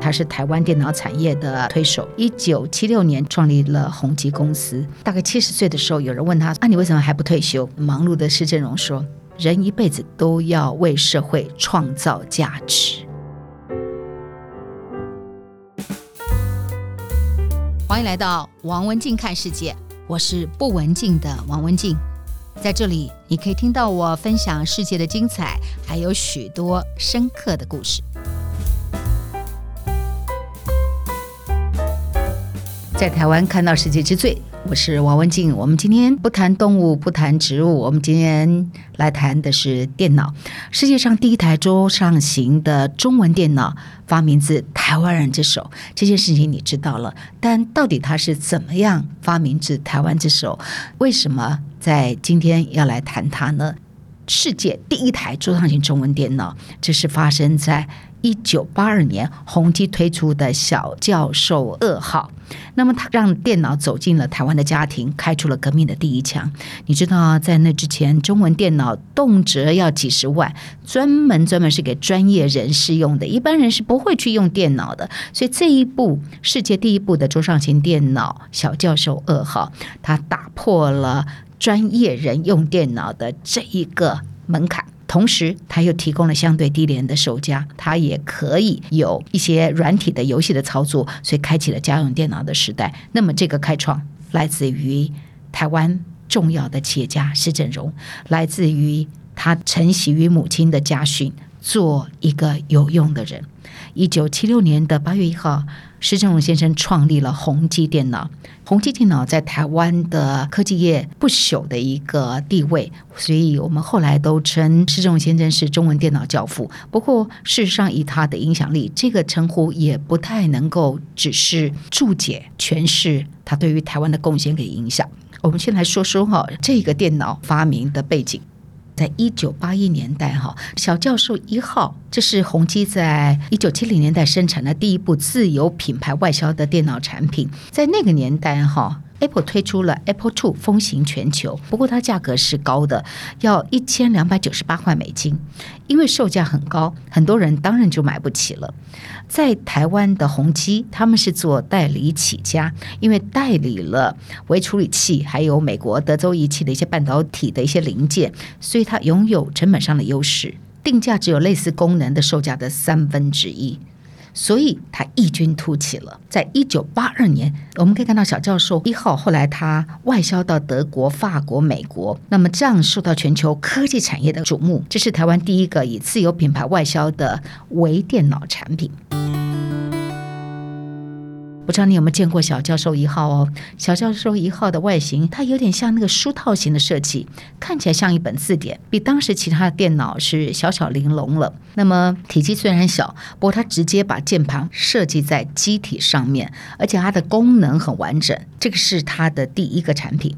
他是台湾电脑产业的推手。一九七六年创立了宏基公司。大概七十岁的时候，有人问他：“啊，你为什么还不退休？”忙碌的施振荣说：“人一辈子都要为社会创造价值。”欢迎来到王文静看世界，我是不文静的王文静。在这里，你可以听到我分享世界的精彩，还有许多深刻的故事。在台湾看到世界之最，我是王文静。我们今天不谈动物，不谈植物，我们今天来谈的是电脑。世界上第一台桌上型的中文电脑发明自台湾人之手，这件事情你知道了。但到底它是怎么样发明自台湾之手？为什么在今天要来谈它呢？世界第一台桌上型中文电脑，这是发生在一九八二年，宏基推出的小教授二号。那么，它让电脑走进了台湾的家庭，开出了革命的第一枪。你知道，在那之前，中文电脑动辄要几十万，专门专门是给专业人士用的，一般人是不会去用电脑的。所以，这一部世界第一部的桌上型电脑小教授二号，它打破了。专业人用电脑的这一个门槛，同时它又提供了相对低廉的售价，它也可以有一些软体的游戏的操作，所以开启了家用电脑的时代。那么这个开创来自于台湾重要的企业家施振荣，来自于他承袭于母亲的家训，做一个有用的人。一九七六年的八月一号。施正荣先生创立了宏基电脑，宏基电脑在台湾的科技业不朽的一个地位，所以我们后来都称施正荣先生是中文电脑教父。不过，事实上以他的影响力，这个称呼也不太能够只是注解诠释他对于台湾的贡献跟影响。我们先来说说哈这个电脑发明的背景。在一九八一年代，哈小教授一号，这是宏基在一九七零年代生产的第一部自有品牌外销的电脑产品，在那个年代，哈。Apple 推出了 Apple Two，风行全球。不过它价格是高的，要一千两百九十八块美金。因为售价很高，很多人当然就买不起了。在台湾的宏基，他们是做代理起家，因为代理了微处理器，还有美国德州仪器的一些半导体的一些零件，所以它拥有成本上的优势，定价只有类似功能的售价的三分之一。所以它异军突起了。在一九八二年，我们可以看到小教授一号，后来他外销到德国、法国、美国，那么这样受到全球科技产业的瞩目。这是台湾第一个以自有品牌外销的微电脑产品。不知道你有没有见过小教授一号哦？小教授一号的外形，它有点像那个书套型的设计，看起来像一本字典，比当时其他的电脑是小巧玲珑了。那么体积虽然小，不过它直接把键盘设计在机体上面，而且它的功能很完整。这个是它的第一个产品。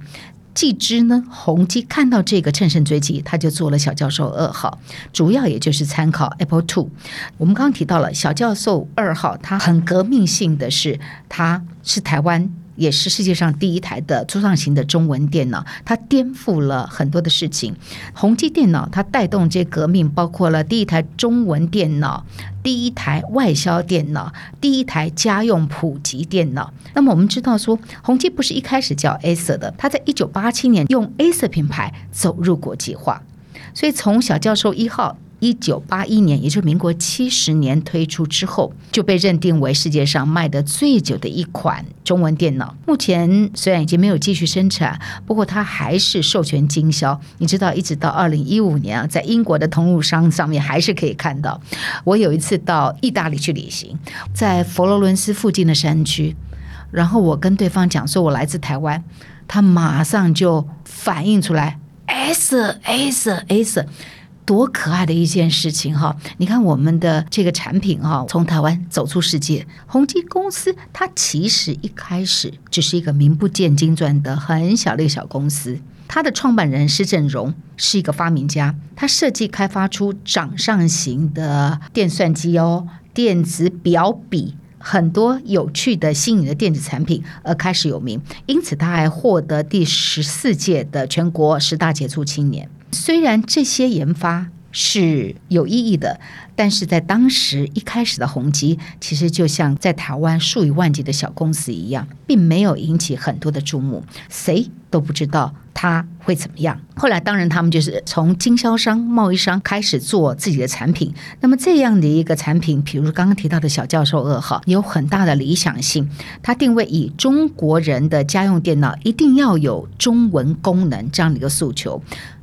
继之呢，宏基看到这个乘胜追击，他就做了小教授二号，主要也就是参考 Apple Two。我们刚刚提到了小教授二号，它很革命性的是，它是台湾。也是世界上第一台的桌上型的中文电脑，它颠覆了很多的事情。宏基电脑它带动这革命，包括了第一台中文电脑、第一台外销电脑、第一台家用普及电脑。那么我们知道说，宏基不是一开始叫 Acer 的，它在一九八七年用 Acer 品牌走入国际化，所以从小教授一号。一九八一年，也就是民国七十年推出之后，就被认定为世界上卖得最久的一款中文电脑。目前虽然已经没有继续生产，不过它还是授权经销。你知道，一直到二零一五年啊，在英国的通路商上面还是可以看到。我有一次到意大利去旅行，在佛罗伦斯附近的山区，然后我跟对方讲说我来自台湾，他马上就反应出来，Acer Acer Acer。多可爱的一件事情哈！你看我们的这个产品哈，从台湾走出世界。宏基公司它其实一开始只是一个名不见经传的很小的一个小公司。它的创办人施振荣是一个发明家，他设计开发出掌上型的电算机哦、电子表笔，很多有趣的新颖的电子产品而开始有名。因此，他还获得第十四届的全国十大杰出青年。虽然这些研发是有意义的，但是在当时一开始的宏基，其实就像在台湾数以万计的小公司一样，并没有引起很多的注目，谁都不知道它会怎么样。后来，当然他们就是从经销商、贸易商开始做自己的产品。那么这样的一个产品，比如刚刚提到的小教授二号，有很大的理想性。它定位以中国人的家用电脑一定要有中文功能这样的一个诉求。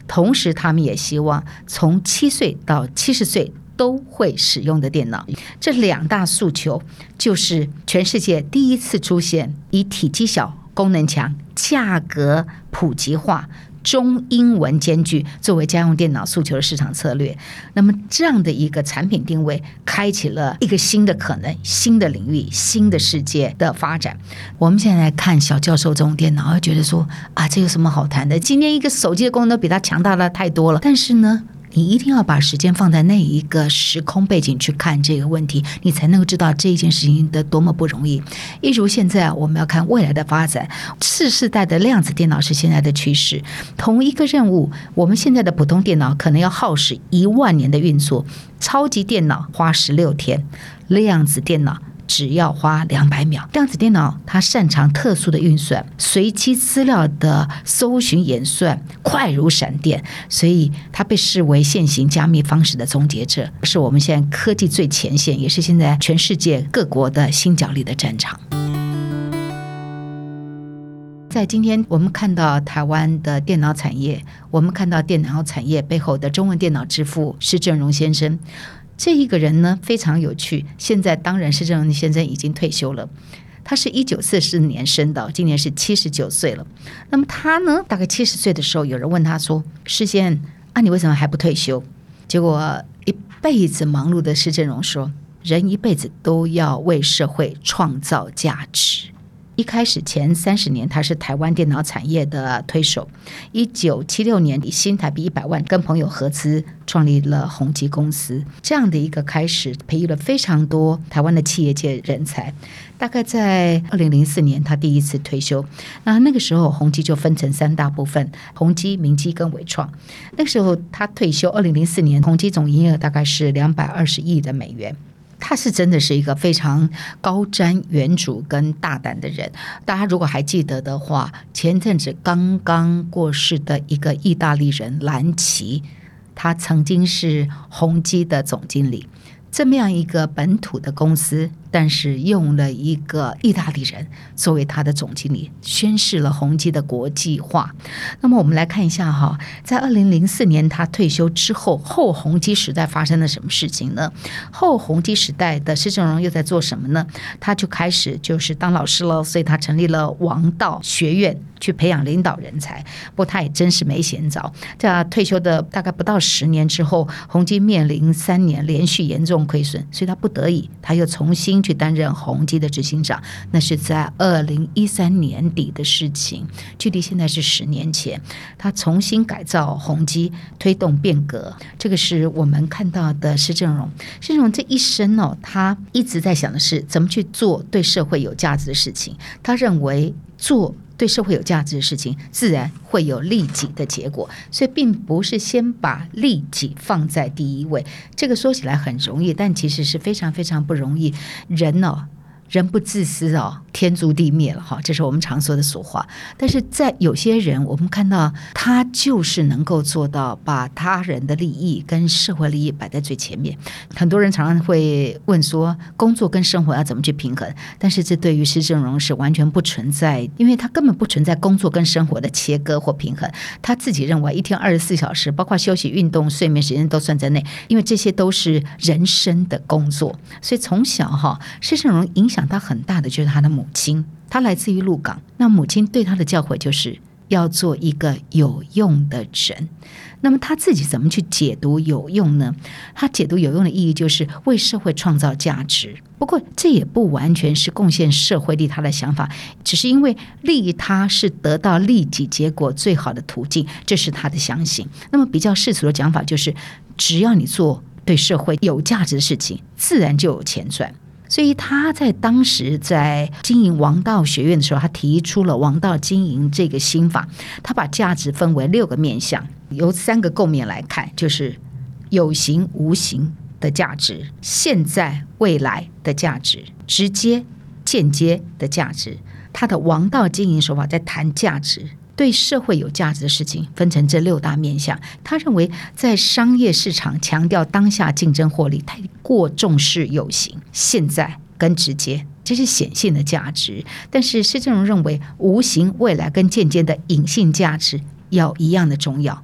同时，他们也希望从七岁到七十岁都会使用的电脑，这两大诉求就是全世界第一次出现以体积小、功能强、价格普及化、中英文兼具作为家用电脑诉求的市场策略。那么，这样的一个产品定位，开启了一个新的可能、新的领域、新的世界的发展。我们现在看小教授这种电脑，会觉得说啊，这有什么好谈的？今天一个手机的功能比它强大了太多了。但是呢，你一定要把时间放在那一个时空背景去看这个问题，你才能够知道这一件事情的多么不容易。一如现在，我们要看未来的发展，次世代的量子电脑是现在的趋势。同一个任务，我们现在的普通电脑可能要耗时一万年的运作，超级电脑花十六天，量子电脑。只要花两百秒，量子电脑它擅长特殊的运算，随机资料的搜寻演算快如闪电，所以它被视为现行加密方式的终结者，是我们现在科技最前线，也是现在全世界各国的新角力的战场。在今天，我们看到台湾的电脑产业，我们看到电脑产业背后的中文电脑之父施正荣先生。这一个人呢，非常有趣。现在当然是施正荣先生已经退休了，他是一九四四年生的，今年是七十九岁了。那么他呢，大概七十岁的时候，有人问他说：“施先，啊，你为什么还不退休？”结果一辈子忙碌的施正荣说：“人一辈子都要为社会创造价值。”一开始前三十年，他是台湾电脑产业的推手。一九七六年，以新台币一百万跟朋友合资创立了宏基公司。这样的一个开始，培育了非常多台湾的企业界人才。大概在二零零四年，他第一次退休。那那个时候，宏基就分成三大部分：宏基、明基跟纬创。那个时候他退休，二零零四年，宏基总营业额大概是两百二十亿的美元。他是真的是一个非常高瞻远瞩跟大胆的人。大家如果还记得的话，前阵子刚刚过世的一个意大利人兰奇，他曾经是宏基的总经理。这么样一个本土的公司。但是用了一个意大利人作为他的总经理，宣示了宏基的国际化。那么我们来看一下哈，在二零零四年他退休之后，后宏基时代发生了什么事情呢？后宏基时代的施正荣又在做什么呢？他就开始就是当老师了，所以他成立了王道学院去培养领导人才。不过他也真是没闲着，在退休的大概不到十年之后，宏基面临三年连续严重亏损，所以他不得已他又重新。去担任宏基的执行长，那是在二零一三年底的事情，距离现在是十年前。他重新改造宏基，推动变革，这个是我们看到的施正荣。施正荣这一生哦，他一直在想的是怎么去做对社会有价值的事情。他认为做。对社会有价值的事情，自然会有利己的结果，所以并不是先把利己放在第一位。这个说起来很容易，但其实是非常非常不容易。人哦。人不自私哦，天诛地灭了哈，这是我们常说的俗话。但是在有些人，我们看到他就是能够做到把他人的利益跟社会利益摆在最前面。很多人常常会问说，工作跟生活要怎么去平衡？但是这对于施正荣是完全不存在，因为他根本不存在工作跟生活的切割或平衡。他自己认为一天二十四小时，包括休息、运动、睡眠时间都算在内，因为这些都是人生的工作。所以从小哈，施正荣影响。他很大的就是他的母亲，他来自于鹿港。那母亲对他的教诲就是要做一个有用的人。那么他自己怎么去解读有用呢？他解读有用的意义就是为社会创造价值。不过这也不完全是贡献社会利他的想法，只是因为利他是得到利己结果最好的途径，这是他的相信。那么比较世俗的讲法就是，只要你做对社会有价值的事情，自然就有钱赚。所以他在当时在经营王道学院的时候，他提出了王道经营这个心法。他把价值分为六个面向，由三个构面来看，就是有形无形的价值，现在未来的价值，直接间接的价值。他的王道经营手法在谈价值，对社会有价值的事情分成这六大面向。他认为，在商业市场强调当下竞争获利，太过重视有形、现在跟直接，这是显性的价值。但是施正荣认为，无形、未来跟间接的隐性价值要一样的重要。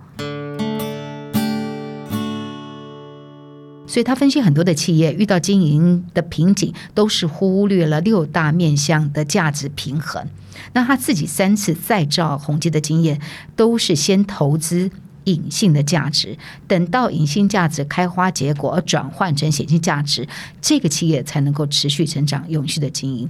所以他分析很多的企业遇到经营的瓶颈，都是忽略了六大面向的价值平衡。那他自己三次再造宏基的经验，都是先投资隐性的价值，等到隐性价值开花结果而转换成显性价值，这个企业才能够持续成长、永续的经营。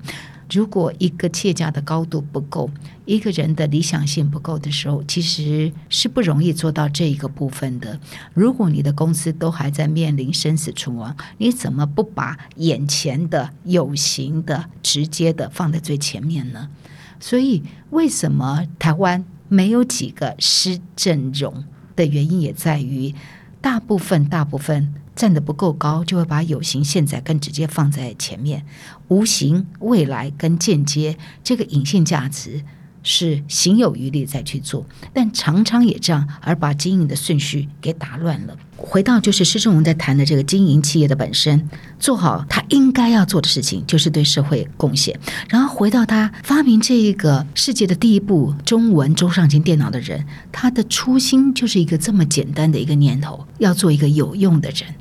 如果一个企业家的高度不够，一个人的理想性不够的时候，其实是不容易做到这一个部分的。如果你的公司都还在面临生死存亡，你怎么不把眼前的有形的、直接的放在最前面呢？所以，为什么台湾没有几个施正容的原因，也在于大部分、大部分。站得不够高，就会把有形现在跟直接放在前面，无形未来跟间接这个隐性价值是行有余力再去做，但常常也这样而把经营的顺序给打乱了。回到就是施正荣在谈的这个经营企业的本身，做好他应该要做的事情，就是对社会贡献。然后回到他发明这一个世界的第一部中文桌上型电脑的人，他的初心就是一个这么简单的一个念头，要做一个有用的人。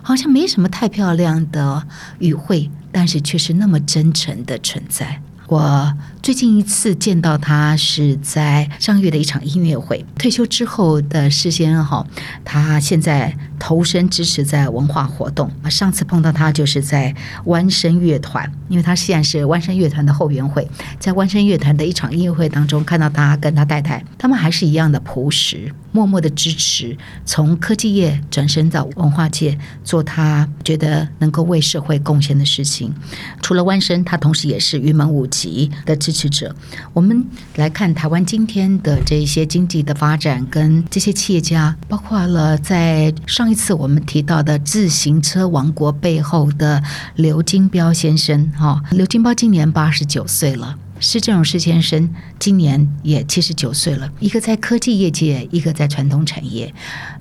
好像没什么太漂亮的语汇，但是却是那么真诚的存在。我最近一次见到他是在上个月的一场音乐会。退休之后的施先哈，他现在投身支持在文化活动。上次碰到他就是在湾声乐团，因为他现在是湾声乐团的后援会，在湾声乐团的一场音乐会当中看到他跟他太太，他们还是一样的朴实，默默的支持，从科技业转身到文化界做他觉得能够为社会贡献的事情。除了弯声，他同时也是云门舞集的支持者。我们来看台湾今天的这些经济的发展，跟这些企业家，包括了在上一次我们提到的自行车王国背后的刘金彪先生。哈，刘金彪今年八十九岁了，施正荣施先生今年也七十九岁了。一个在科技业界，一个在传统产业。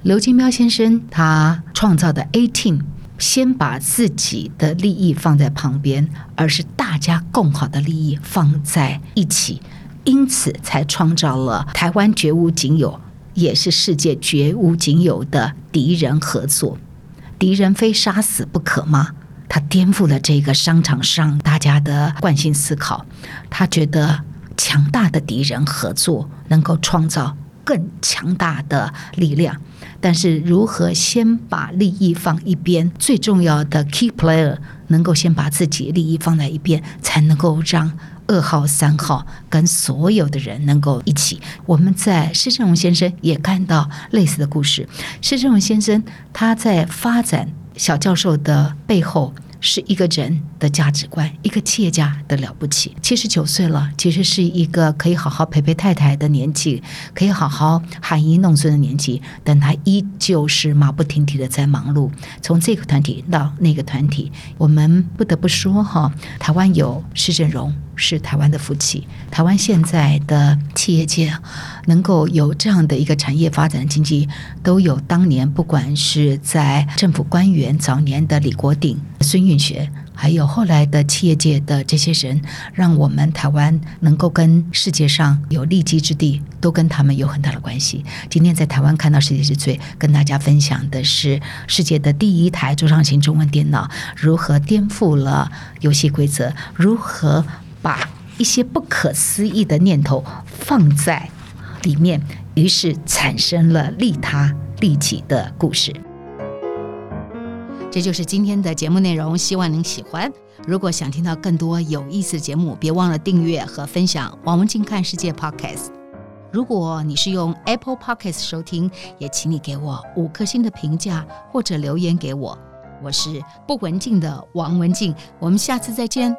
刘金彪先生他创造的 A Team。先把自己的利益放在旁边，而是大家共好的利益放在一起，因此才创造了台湾绝无仅有，也是世界绝无仅有的敌人合作。敌人非杀死不可吗？他颠覆了这个商场上大家的惯性思考。他觉得强大的敌人合作能够创造更强大的力量。但是，如何先把利益放一边？最重要的 key player 能够先把自己利益放在一边，才能够让二号、三号跟所有的人能够一起。我们在施正荣先生也看到类似的故事。施正荣先生他在发展小教授的背后。是一个人的价值观，一个企业家的了不起。七十九岁了，其实是一个可以好好陪陪太太的年纪，可以好好含饴弄孙的年纪，但他依旧是马不停蹄的在忙碌。从这个团体到那个团体，我们不得不说哈，台湾有施正荣是台湾的福气。台湾现在的企业界能够有这样的一个产业发展经济，都有当年不管是在政府官员早年的李国鼎、孙运学，还有后来的企业界的这些人，让我们台湾能够跟世界上有立基之地，都跟他们有很大的关系。今天在台湾看到世界之最，跟大家分享的是世界的第一台桌上型中文电脑如何颠覆了游戏规则，如何把一些不可思议的念头放在里面，于是产生了利他利己的故事。这就是今天的节目内容，希望您喜欢。如果想听到更多有意思的节目，别忘了订阅和分享王文静看世界 Podcast。如果你是用 Apple Podcast 收听，也请你给我五颗星的评价或者留言给我。我是不文静的王文静，我们下次再见。